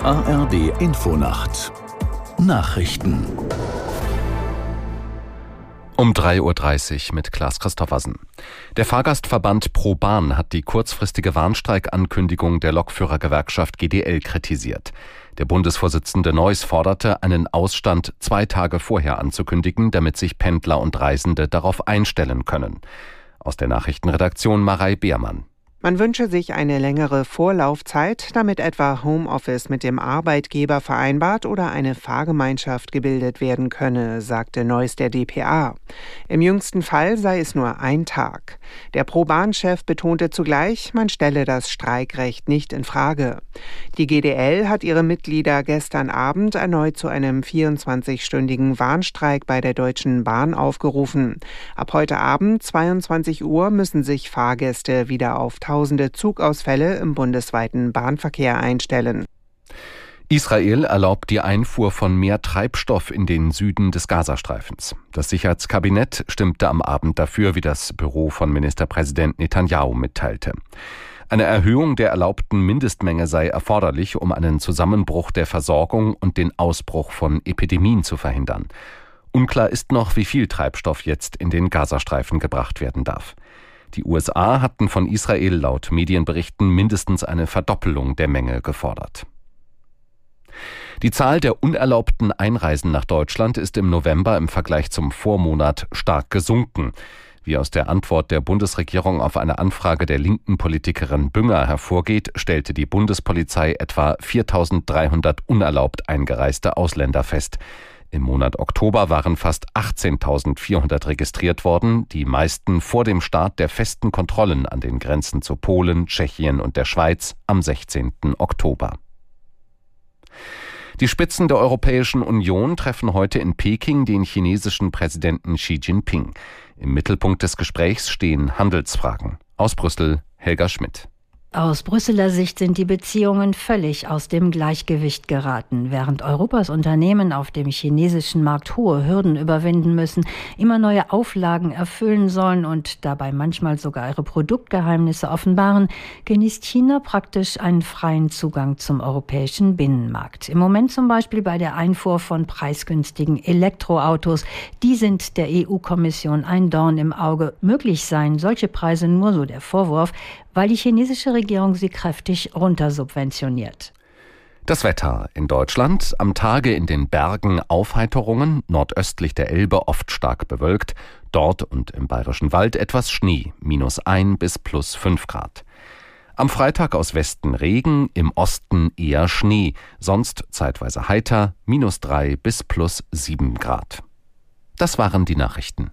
ARD Infonacht Nachrichten um 3.30 Uhr mit Klaas Christoffersen. Der Fahrgastverband ProBahn hat die kurzfristige Warnstreikankündigung der Lokführergewerkschaft GDL kritisiert. Der Bundesvorsitzende Neuss forderte, einen Ausstand zwei Tage vorher anzukündigen, damit sich Pendler und Reisende darauf einstellen können. Aus der Nachrichtenredaktion Marei Beermann. Man wünsche sich eine längere Vorlaufzeit, damit etwa Homeoffice mit dem Arbeitgeber vereinbart oder eine Fahrgemeinschaft gebildet werden könne, sagte Neuss der dpa. Im jüngsten Fall sei es nur ein Tag. Der Pro-Bahn-Chef betonte zugleich, man stelle das Streikrecht nicht in Frage. Die GDL hat ihre Mitglieder gestern Abend erneut zu einem 24-stündigen Warnstreik bei der Deutschen Bahn aufgerufen. Ab heute Abend 22 Uhr müssen sich Fahrgäste wieder auf tausende Zugausfälle im bundesweiten Bahnverkehr einstellen. Israel erlaubt die Einfuhr von mehr Treibstoff in den Süden des Gazastreifens. Das Sicherheitskabinett stimmte am Abend dafür, wie das Büro von Ministerpräsident Netanyahu mitteilte. Eine Erhöhung der erlaubten Mindestmenge sei erforderlich, um einen Zusammenbruch der Versorgung und den Ausbruch von Epidemien zu verhindern. Unklar ist noch, wie viel Treibstoff jetzt in den Gazastreifen gebracht werden darf. Die USA hatten von Israel laut Medienberichten mindestens eine Verdoppelung der Menge gefordert. Die Zahl der unerlaubten Einreisen nach Deutschland ist im November im Vergleich zum Vormonat stark gesunken. Wie aus der Antwort der Bundesregierung auf eine Anfrage der linken Politikerin Bünger hervorgeht, stellte die Bundespolizei etwa 4300 unerlaubt eingereiste Ausländer fest. Im Monat Oktober waren fast 18.400 registriert worden, die meisten vor dem Start der festen Kontrollen an den Grenzen zu Polen, Tschechien und der Schweiz am 16. Oktober. Die Spitzen der Europäischen Union treffen heute in Peking den chinesischen Präsidenten Xi Jinping. Im Mittelpunkt des Gesprächs stehen Handelsfragen. Aus Brüssel Helga Schmidt. Aus Brüsseler Sicht sind die Beziehungen völlig aus dem Gleichgewicht geraten. Während Europas Unternehmen auf dem chinesischen Markt hohe Hürden überwinden müssen, immer neue Auflagen erfüllen sollen und dabei manchmal sogar ihre Produktgeheimnisse offenbaren, genießt China praktisch einen freien Zugang zum europäischen Binnenmarkt. Im Moment zum Beispiel bei der Einfuhr von preisgünstigen Elektroautos. Die sind der EU-Kommission ein Dorn im Auge. Möglich seien solche Preise nur so der Vorwurf, weil die chinesische sie kräftig runtersubventioniert. Das Wetter in Deutschland am Tage in den Bergen Aufheiterungen, nordöstlich der Elbe oft stark bewölkt, dort und im bayerischen Wald etwas Schnee, minus ein bis plus fünf Grad. Am Freitag aus Westen Regen, im Osten eher Schnee, sonst zeitweise heiter, minus drei bis plus sieben Grad. Das waren die Nachrichten.